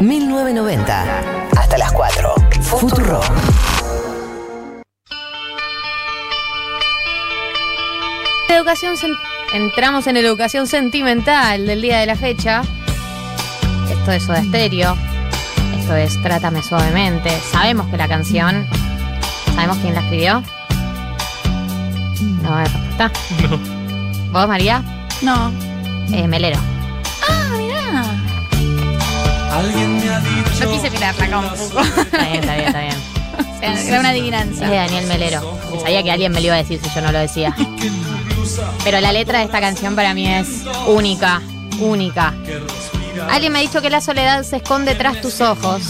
1990. Hasta las 4. Futuro. Educación entramos en educación sentimental del día de la fecha. Esto es Soda Stereo. Esto es Trátame suavemente. Sabemos que la canción. ¿Sabemos quién la escribió? No hay respuesta. ¿Vos, María? No. Eh, Melero. Ah, mirá. No quise mirarla acá un poco. Está bien, está bien, está bien. Era una adivinanza. Es de Daniel Melero. Sabía que alguien me lo iba a decir si yo no lo decía. Pero la letra de esta canción para mí es única, única. Alguien me ha dicho que la soledad se esconde tras tus ojos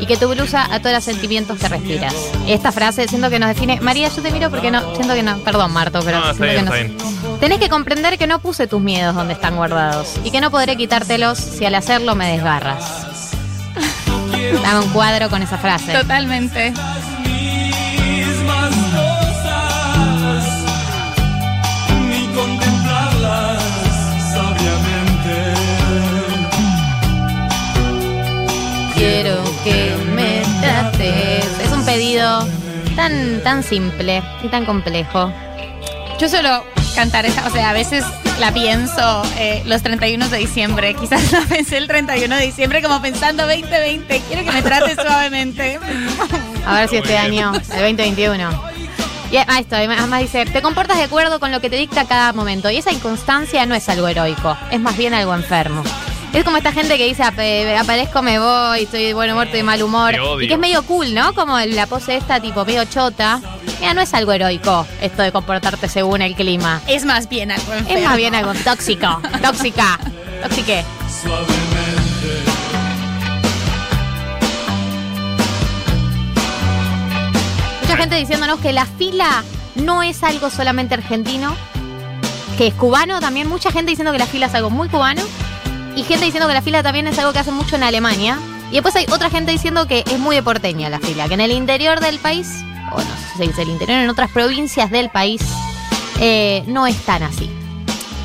y que tu blusa a todos los sentimientos que respiras. Esta frase siento que nos define. María, yo te miro porque no, siento que no. Perdón, Marto, pero No, está siento bien, que está Tenés que comprender que no puse tus miedos donde están guardados y que no podré quitártelos si al hacerlo me desgarras. Dame un cuadro con esa frase. Totalmente. Quiero que me trates. Es un pedido tan, tan simple y tan complejo. Yo suelo cantar esa, o sea, a veces la pienso eh, los 31 de diciembre. Quizás la pensé el 31 de diciembre como pensando 2020. Quiero que me trates suavemente. A ver si este año, el 2021. Y ah, esto, además dice, te comportas de acuerdo con lo que te dicta cada momento. Y esa inconstancia no es algo heroico, es más bien algo enfermo. Es como esta gente que dice, "Ape- aparezco, me voy, estoy de buen humor, estoy de mal humor. Y que es medio cool, ¿no? Como la pose esta, tipo medio chota. Mira, no es algo heroico esto de comportarte según el clima. Es más bien algo Es más bien algo tóxico, tóxica, tóxique. Mucha gente diciéndonos que la fila no es algo solamente argentino, que es cubano también. Mucha gente diciendo que la fila es algo muy cubano. Y gente diciendo que la fila también es algo que hacen mucho en Alemania. Y después hay otra gente diciendo que es muy de porteña la fila, que en el interior del país, o no sé si se dice el interior, en otras provincias del país, eh, no es tan así.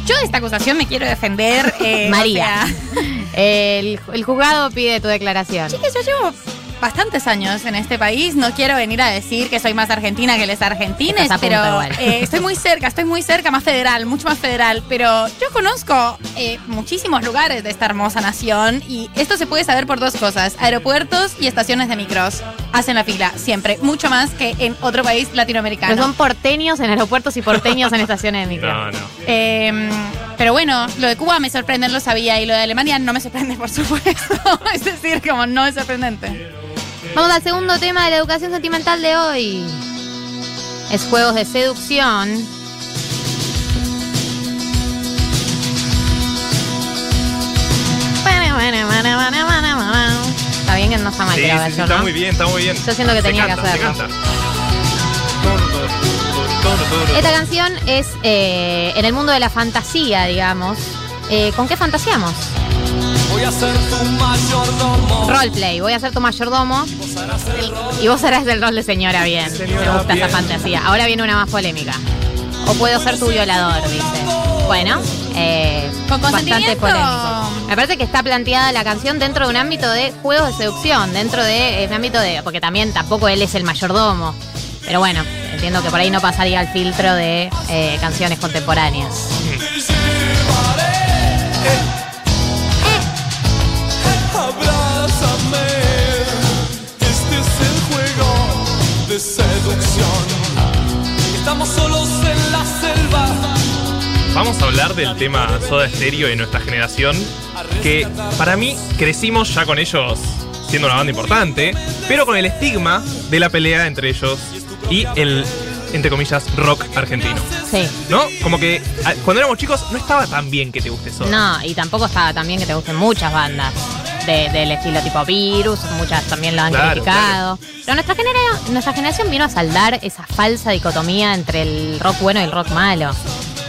Yo de esta acusación me quiero defender. eh, María. o sea, El, el juzgado pide tu declaración. Chicas, yo llevo bastantes años en este país. No quiero venir a decir que soy más argentina que los argentines, pero eh, estoy muy cerca, estoy muy cerca, más federal, mucho más federal. Pero yo conozco eh, muchísimos lugares de esta hermosa nación y esto se puede saber por dos cosas: aeropuertos y estaciones de micros. Hacen la fila siempre, mucho más que en otro país latinoamericano. Pero son porteños en aeropuertos y porteños en estaciones de micro. No, no. Eh, pero bueno, lo de Cuba me sorprende, lo sabía, y lo de Alemania no me sorprende, por supuesto. es decir, como no es sorprendente. Vamos al segundo tema de la educación sentimental de hoy. Es juegos de seducción. Está bien que no está mal Sí, que la sí, está ¿no? muy bien, está muy bien. Yo siento que Se tenía que se hacerlo. canta. Esta canción es eh, en el mundo de la fantasía, digamos. Eh, ¿Con qué fantaseamos? Voy a ser tu mayordomo. Roleplay, voy a ser tu mayordomo y vos harás el rol de señora bien. Me gusta esa fantasía. Ahora viene una más polémica. O puedo ser tu violador, dice. Bueno, eh, ¿Con bastante polémico. Me parece que está planteada la canción dentro de un ámbito de juegos de seducción, dentro de un ámbito de. Porque también tampoco él es el mayordomo. Pero bueno, entiendo que por ahí no pasaría el filtro de eh, canciones contemporáneas. Estamos solos en la selva. Vamos a hablar del tema Soda Stereo de nuestra generación, que para mí crecimos ya con ellos siendo una banda importante, pero con el estigma de la pelea entre ellos y el, entre comillas, rock argentino. Sí. ¿No? Como que ah, cuando éramos chicos no estaba tan bien que te guste Soda. No, y tampoco estaba tan bien que te gusten muchas bandas de- del estilo tipo Virus, muchas también lo han Claro, criticado. Pero nuestra, genera- nuestra generación vino a saldar esa falsa dicotomía entre el rock bueno y el rock malo.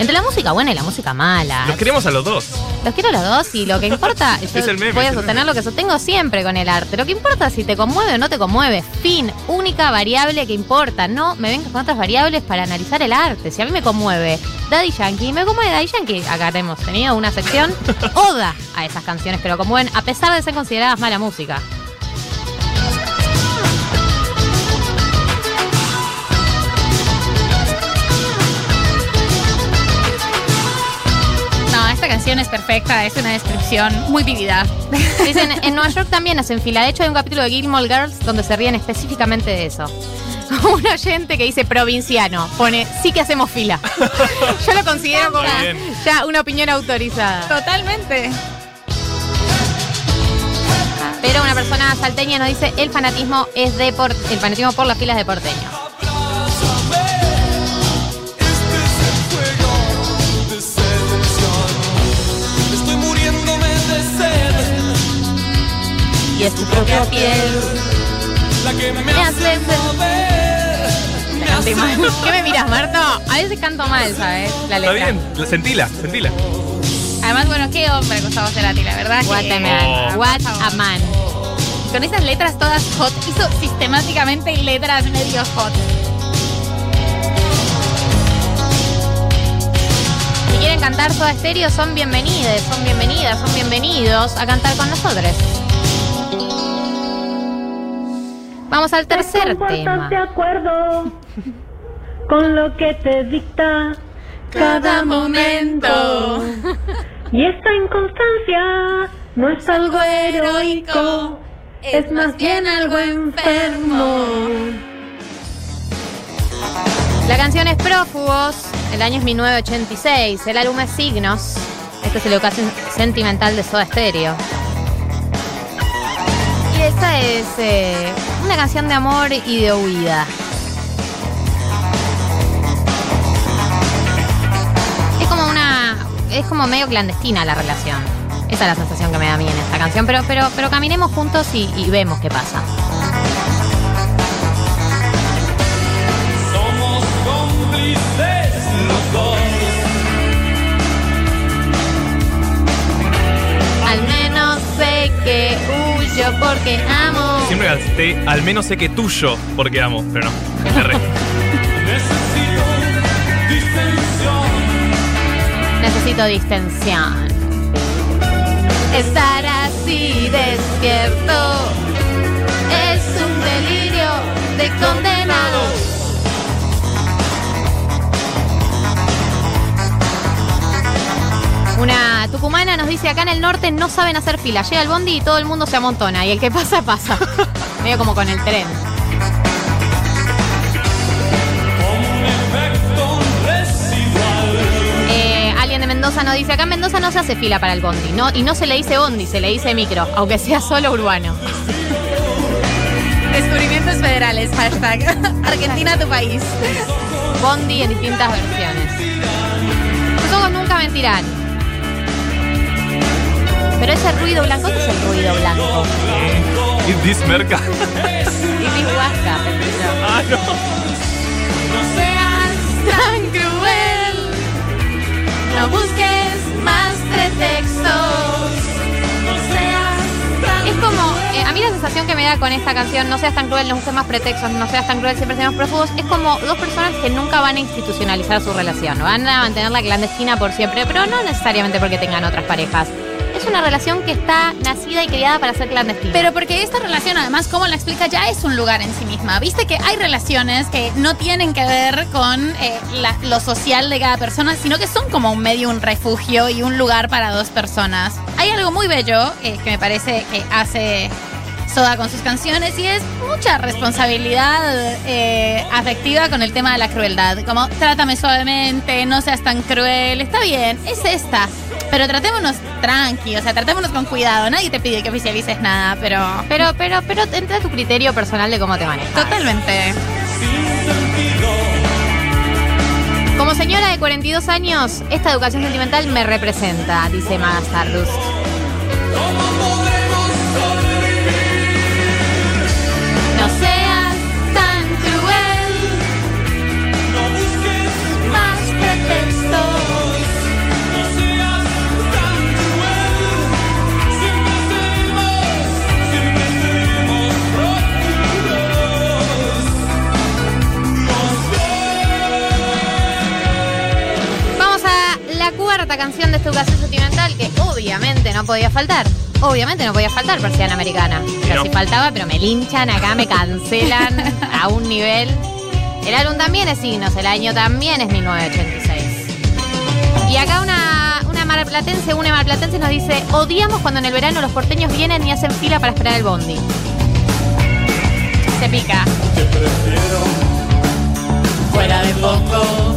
Entre la música buena y la música mala. Los queremos a los dos. Los quiero a los dos y lo que importa, yo Es el meme, voy a sostener lo que sostengo siempre con el arte. Lo que importa es si te conmueve o no te conmueve. Fin, única variable que importa. No me vengas con otras variables para analizar el arte. Si a mí me conmueve Daddy Yankee, me conmueve Daddy Yankee. Acá hemos tenido una sección oda a esas canciones que lo conmueven, a pesar de ser consideradas mala música. Es perfecta, es una descripción muy vivida. Dicen, en Nueva York también hacen fila. De hecho, hay un capítulo de Gilmore Girls donde se ríen específicamente de eso. Un oyente que dice provinciano pone, sí que hacemos fila. Yo lo considero como ya una opinión autorizada. Totalmente. Pero una persona salteña nos dice, el fanatismo es de por, el fanatismo por las filas de porteño. Y es tu propia piel. La que me, Me hace mover. Me hace mover. ¿Qué me miras, Marto? A veces canto mal, ¿sabes? La Está letra. bien, sentila, sentila. Además, bueno, qué hombre Gustavo Cerati, la verdad. What que- a man. Oh. What a man. Con esas letras todas hot, hizo sistemáticamente letras medio hot. Si quieren cantar Soda Stereo, son bienvenidas, son bienvenidas, son bienvenidos a cantar con nosotros. Vamos al tercer ¿Te comportas de tema. acuerdo con lo que te dicta cada momento? Y esta inconstancia no es algo heroico, es más bien algo enfermo. La canción es Prófugos, el año es 1986, el álbum es Signos. Esta es la educación sentimental de Soda Stereo. Esta es eh, una canción de amor y de huida. Es como una. Es como medio clandestina la relación. Esa es la sensación que me da a mí en esta canción. Pero, pero, pero caminemos juntos y vemos qué pasa. Porque amo. Siempre gasté, al menos sé que tuyo, porque amo, pero no. Erré. Necesito distensión. Necesito distensión. Estar así despierto es un delirio de condenado. Una tucumana nos dice acá en el norte no saben hacer fila. Llega el bondi y todo el mundo se amontona. Y el que pasa, pasa. Medio como con el tren. Eh, alguien de Mendoza nos dice, acá en Mendoza no se hace fila para el bondi, ¿no? Y no se le dice bondi, se le dice micro, aunque sea solo urbano. Descubrimientos federales, hashtag. Argentina, tu país. Bondi en distintas versiones. Los ojos nunca mentirán. Pero ese ruido blanco, ¿qué es el ruido blanco? ¿Y this merca? Y mi huasca, Ah, no. No seas tan cruel, no busques más pretextos. No seas tan Es como, eh, a mí la sensación que me da con esta canción, no seas tan cruel, no busques más pretextos, no seas tan cruel, siempre seamos prófugos, es como dos personas que nunca van a institucionalizar su relación, van a mantenerla clandestina por siempre, pero no necesariamente porque tengan otras parejas. Una relación que está nacida y criada para ser clandestina. Pero porque esta relación, además, como la explica, ya es un lugar en sí misma. Viste que hay relaciones que no tienen que ver con eh, la- lo social de cada persona, sino que son como un medio, un refugio y un lugar para dos personas. Hay algo muy bello eh, que me parece que hace Soda con sus canciones y es mucha responsabilidad eh, afectiva con el tema de la crueldad. Como trátame suavemente, no seas tan cruel, está bien, es esta. Pero tratémonos tranqui, o sea, tratémonos con cuidado. Nadie te pide que oficialices nada, pero. pero, pero, pero entra tu criterio personal de cómo te manejas. Totalmente. Como señora de 42 años, esta educación sentimental me representa, dice Maga Stardust. No podía faltar. Obviamente no podía faltar persiana americana. Pero no. si faltaba, pero me linchan acá, me cancelan a un nivel. El álbum también es signos, el año también es 1986. Y acá una, una marplatense, una marplatense nos dice, odiamos cuando en el verano los porteños vienen y hacen fila para esperar el bondi. Se pica. Fuera de poco.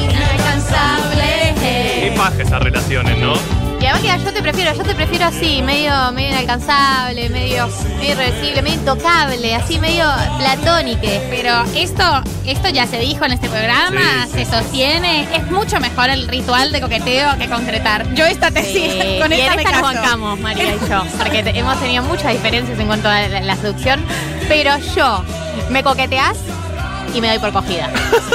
Inalcanzable. Qué paja esas relaciones, ¿no? Yo te prefiero, yo te prefiero así, medio, medio inalcanzable, medio, medio irreversible, medio intocable, así medio platónique. Pero esto, esto ya se dijo en este programa, Sí, sí. se sostiene. Es mucho mejor el ritual de coqueteo que concretar. Yo esta tesis, Sí, con y esta en me esta nos caso. bancamos, María y yo, porque te- hemos tenido muchas diferencias en cuanto a la, la seducción, pero yo me coqueteás y me doy por cogida.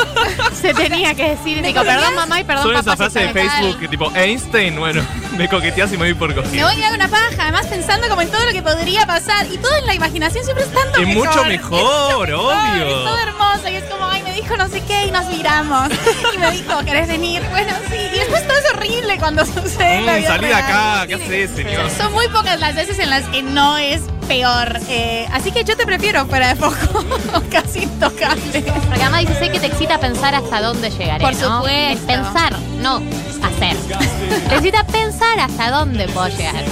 Se tenía que decir, digo, perdón mamá y perdón Son papá. esa frase de Facebook que tipo, Einstein, bueno, me coqueteas y me voy por Me cogido. voy a dar una paja, además pensando como en todo lo que podría pasar. Y todo en la imaginación siempre es tanto Es mejor. mucho mejor, Es obvio. Es todo hermoso y es como, ay, me dijo no sé qué y nos miramos. y me dijo, ¿querés venir? Bueno, sí. Y después todo es horrible cuando sucede en la Mm, vida salí de acá, ¿qué Sí. haces, señor? Son muy pocas las veces en las que no es peor. Eh, así que yo te prefiero fuera de foco, casi intocable. Porque además dice, sé que te excita pensar hasta dónde llegaré, Por ¿no? supuesto. Es pensar, no hacer. te excita pensar hasta dónde puedo llegar.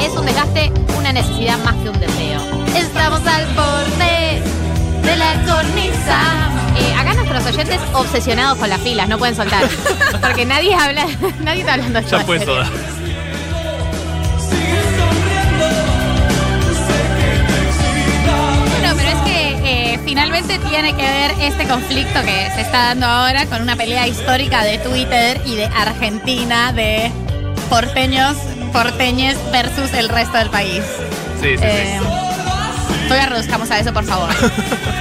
Es un desgaste, una necesidad más que un deseo. Estamos al borde de la cornisa. Eh, acá nuestros oyentes obsesionados con las filas, no pueden soltar. Porque nadie habla, nadie está hablando de Ya fue soda. Finalmente tiene que ver este conflicto que se está dando ahora con una pelea histórica de Twitter y de Argentina, de porteños, porteñes versus el resto del país. Sí, sí, Eh, sí. todavía reduzcamos a eso, por favor.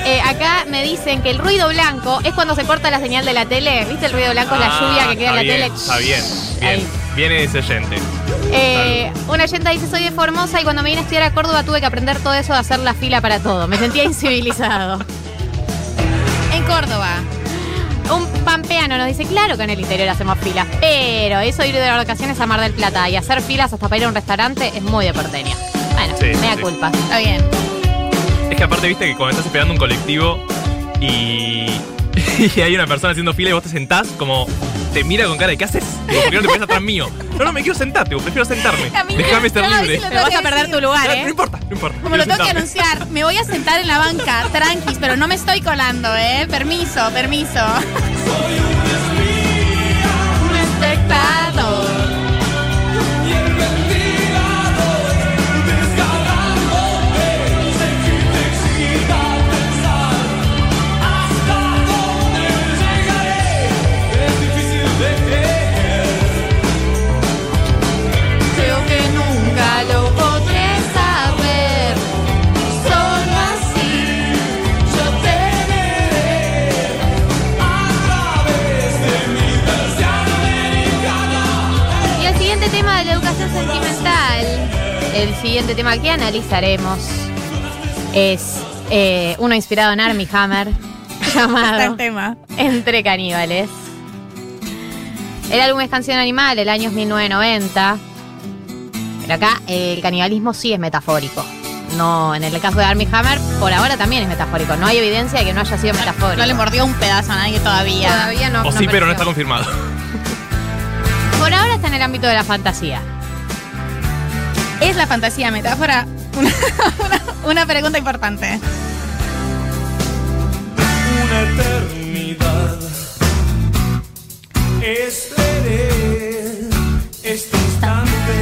Eh, acá me dicen que el ruido blanco es cuando se corta la señal de la tele. ¿Viste el ruido blanco? la Ah, lluvia que queda en la tele. Está bien, bien. Ahí. Viene ese oyente. Eh, una oyenta dice, soy de Formosa y cuando me vine a estudiar a Córdoba tuve que aprender todo eso de hacer la fila para todo. Me sentía incivilizado. en Córdoba. Un pampeano nos dice, claro que en el interior hacemos filas, pero eso ir de vacaciones a Mar del Plata y hacer filas hasta para ir a un restaurante es muy de porteña. Bueno, Sí, me da sí. culpa. Está bien. Es que aparte, viste que cuando estás esperando un colectivo y, y hay una persona haciendo fila y vos te sentás, como te mira con cara de ¿qué haces? Digo, ¿por qué no te pones atrás mío? No, no, me quiero sentar, digo, prefiero sentarme. Déjame ser mí libre. Pero vas a perder decir. tu lugar, No, ¿eh? no importa, no importa. Como lo tengo que anunciar, me voy a sentar en la banca, tranquis, pero no me estoy colando, ¿eh? Permiso, permiso. tema que analizaremos es eh, uno inspirado en Armie Hammer, llamado el tema. Entre Caníbales. El álbum es Canción Animal, el año es 1990. Pero acá eh, el canibalismo sí es metafórico. No, en el caso de Armie Hammer, por ahora también es metafórico. No hay evidencia de que no haya sido metafórico. No le mordió un pedazo a nadie todavía. Todavía no. O sí, pero no está confirmado. Por ahora está en el ámbito de la fantasía. ¿Es la fantasía metáfora? Una, una- una pregunta importante. una eternidad. Esperé este instante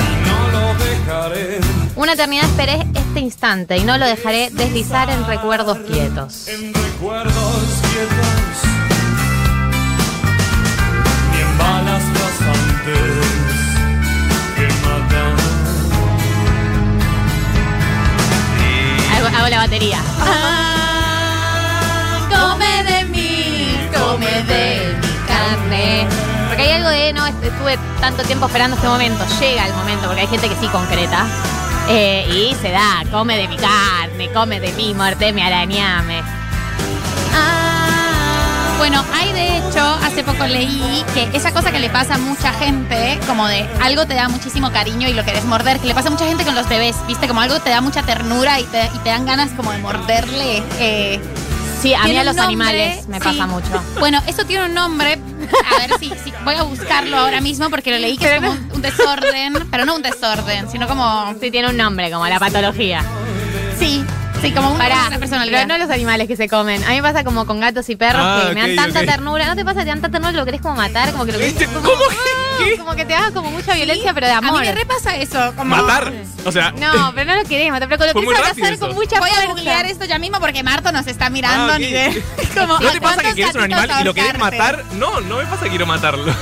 y no lo dejaré Una eternidad esperé este instante y no lo dejaré deslizar en recuerdos quietos. en recuerdos quietos ni en balas rasantes Hago, la batería. Come de mí, come de mi carne. Porque hay algo de, no, est- estuve tanto tiempo esperando este momento. Llega el momento, porque hay gente que sí concreta. Eh, y se da, come de mi carne, come de mí, mordeme, arañame. Ah, Bueno, hay de hecho, hace poco leí que esa cosa que le pasa a mucha gente, como de algo te da muchísimo cariño y lo querés morder, que le pasa a mucha gente con los bebés, ¿viste? Como algo te da mucha ternura y te, y te dan ganas como de morderle. eh, Sí, a mí a los nombre, animales me sí. pasa mucho. Bueno, eso tiene un nombre. A ver si, si- voy a buscarlo ahora mismo porque lo leí que es como un, un desorden, pero no un desorden, sino como Sí, tiene un nombre, como la patología. sí, sí, como un- Pará, una personalidad. pero no los animales que se comen. A mí me pasa como con gatos y perros Ah, que me dan tanta ok. ternura. ¿No te pasa que te dan tanta ternura que lo querés como matar? Como que lo querés ¿Viste? como, ¿Cómo que- ¡Ah! qué? como que te hagas como mucha violencia, pero de A mí amor. me repasa eso. Como, Matar. O sea, No, pero no lo querés matar, pero lo Fue muy querés rápido con eso. mucha Voy a fuerza. googlear esto ya mismo porque Marto nos está mirando. Ah, ok. ni de- como, ¿no te pasa que ¿cuántos quieres un gatitos animal y lo querés matar? No, no me pasa que quiero matarlo.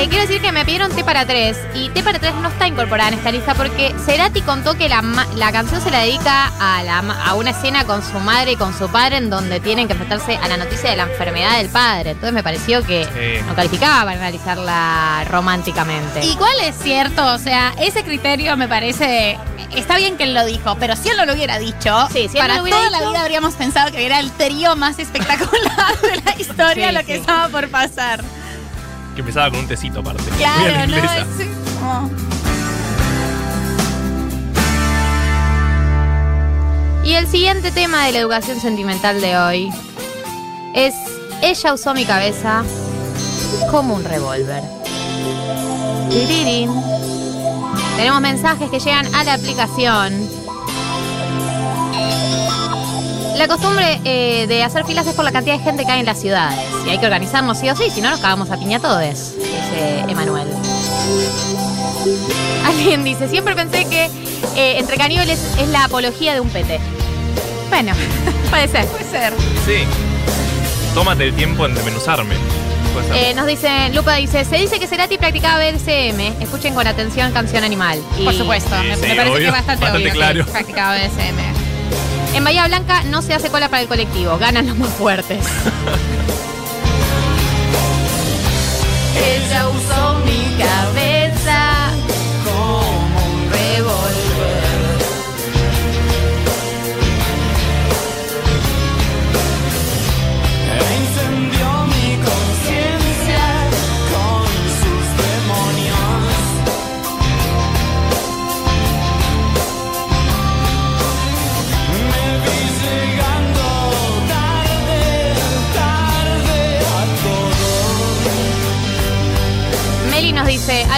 Eh, quiero decir que me pidieron T para tres y T para tres no está incorporada en esta lista porque Cerati contó que la, la canción se la dedica a, la a una escena con su madre y con su padre en donde tienen que enfrentarse a la noticia de la enfermedad del padre. Entonces me pareció que Sí. no calificaba para analizarla románticamente. Igual es cierto, o sea, ese criterio me parece. Está bien que él lo dijo, pero si él no lo hubiera dicho, Sí, si para no hubiera toda la vida habríamos pensado que era el trío más espectacular de la historia Sí, lo que sí. estaba por pasar. Que empezaba con un tecito aparte. Claro, no, es como- Y el siguiente tema de la educación sentimental de hoy es Ella usó mi cabeza como un revólver. Tenemos mensajes que llegan a la aplicación. La costumbre eh, de hacer filas es por la cantidad de gente que hay en las ciudades. Y hay que organizarnos sí o sí, si no nos cagamos a piña todos, dice Emanuel. Alguien dice, siempre pensé que eh, entre caníbales es la apología de un pete. Bueno, puede ser. Puede ser. Sí. Tómate el tiempo en desmenuzarme. Eh, nos dice, Lupa dice, se dice que Cerati practicaba BDSM. Escuchen con atención Canción Animal. Y Por supuesto, Sí, me, sí, me parece obvio. que es bastante, Bastante obvio claro. que practicaba BDSM. En Bahía Blanca no se hace cola para el colectivo, ganan los más fuertes.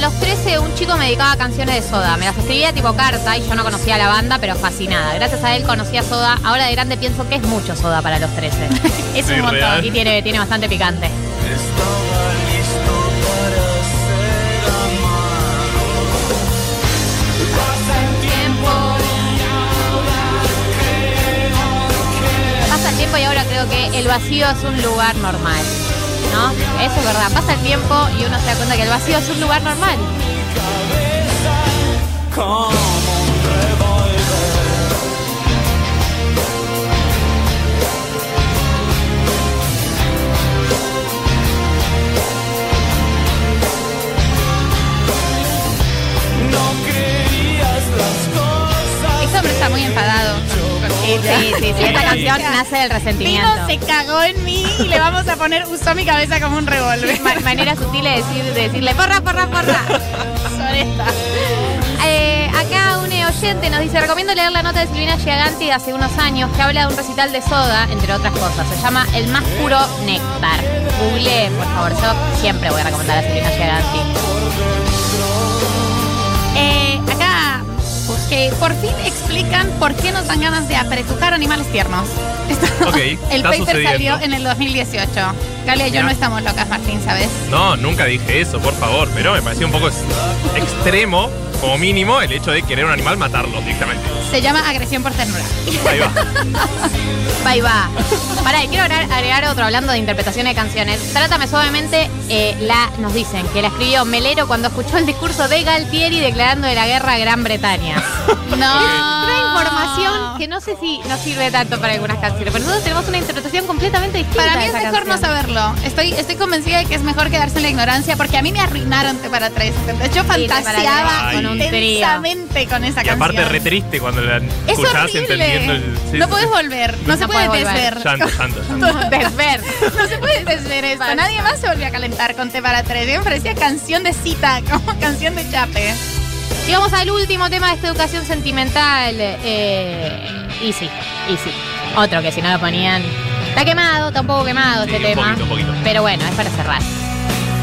a los 13 un chico me dedicaba canciones de Soda. Me las escribía tipo carta y yo no conocía la banda, pero fascinada. Gracias a él conocí a Soda. Ahora de grande pienso que es mucho Soda para los 13. Es Sí, un montón. real. y tiene, tiene bastante picante. Estaba listo para ser amado. Pasa el tiempo Pasa el tiempo y ahora creo que el vacío es un lugar normal. ¿No? Eso es verdad. Pasa el tiempo y uno se da cuenta que el vacío es un lugar normal. Nace del Vino, resentimiento. se cagó en mí y le vamos a poner, usó mi cabeza como un revólver. Ma- manera sutil de, decir, de decirle porra, porra, porra. Sonesta. Eh, acá un oyente nos dice, recomiendo leer la nota de Silvina Giaganti de hace unos años que habla de un recital de soda, entre otras cosas. Se llama El más puro néctar. Google, por favor, yo siempre voy a recomendar a Silvina Giaganti. Que por fin explican por qué nos dan ganas de apretujar animales tiernos. Esto- el paper sucediendo. salió en el 2018. Galia y yo no estamos locas, Martín, ¿sabes? No, nunca dije eso, por favor. Pero me pareció un poco ex- extremo, como mínimo, el hecho de querer un animal matarlo directamente. Se llama agresión por ternura. Ahí va. Y va. Pará, y quiero agregar, agregar otro hablando de interpretaciones de canciones. Trátame suavemente, eh, la, nos dicen que la escribió Melero cuando escuchó el discurso de Galtieri declarando de la guerra a Gran Bretaña. No. Re información que no sé si nos sirve tanto para algunas canciones. Pero nosotros tenemos una interpretación completamente distinta. Para mí es mejor no saberlo. Estoy, estoy convencida de que es mejor quedarse en la ignorancia porque a mí me arruinaron Te para tres. Yo Sí, fantaseaba con un trío. intensamente con esa Y canción. aparte re triste cuando la es escuchás horrible. entendiendo el. sí, no sí, sí. volver. No, se puede volver. desver. Llanto, llanto, llanto. Desver. No se puede desver esto. Nadie más se volvió a calentar con Te para tres. Me parecía canción de cita, como canción de chape. Y vamos al último tema de esta educación sentimental. Eh, y sí, y sí. Otro que si no lo ponían. Está quemado, está un poco quemado Sí, este un tema. poquito, un poquito. Pero bueno, es para cerrar.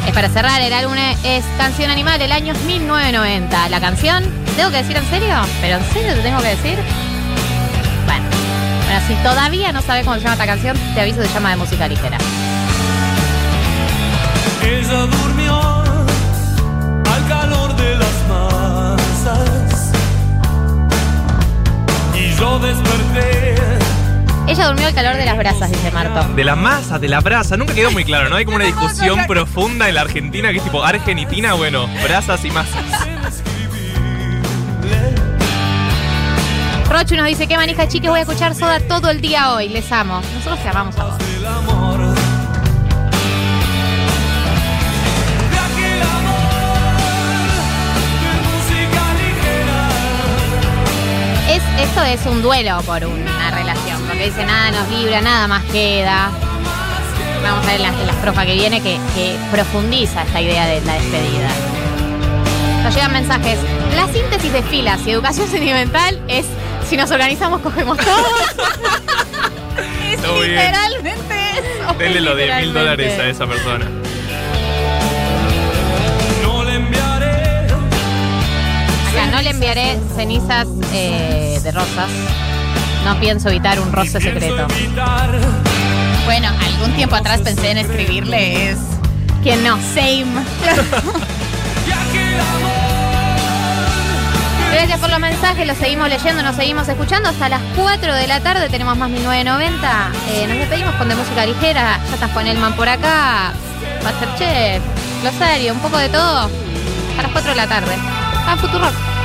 Es para cerrar. El álbum es Canción Animal, el año 1990. La canción, ¿tengo que decir en serio? ¿Pero en serio te tengo que decir? Bueno. Bueno, si todavía no sabes cómo se llama esta canción, te aviso, se llama de música ligera. Ella durmió al calor de las masas y yo desperté. Ella durmió al calor de las brasas, dice Marto. De la masa, de la brasa, nunca quedó muy claro, ¿no? Hay como una discusión profunda en la Argentina que es tipo argentitina, bueno, brasas y masas. Rochu nos dice, qué manija chiques, voy a escuchar Soda todo el día hoy. Les amo. Nosotros te amamos a vos. Es, esto es un duelo por una porque dice nada nos libra, nada más queda. Vamos a ver la, la estrofa que viene que, que profundiza esta idea de la despedida. Nos llegan mensajes. La síntesis de filas y educación sentimental es si nos organizamos cogemos todo. Es Todo bien. literalmente eso. Denle los 10 mil dólares a esa persona. No le enviaré Acá no le enviaré cenizas eh, de rosas. No pienso evitar un roce secreto. Bueno, algún tiempo atrás pensé en escribirle es ¿Quién no? same. Gracias por los mensajes, los seguimos leyendo, nos seguimos escuchando. Hasta las 4 de la tarde tenemos más 1990. Eh, nos despedimos con de música ligera. Ya está Juan por acá. Masterchef, Glosario, un poco de todo. A las 4 de la tarde. A Futurock.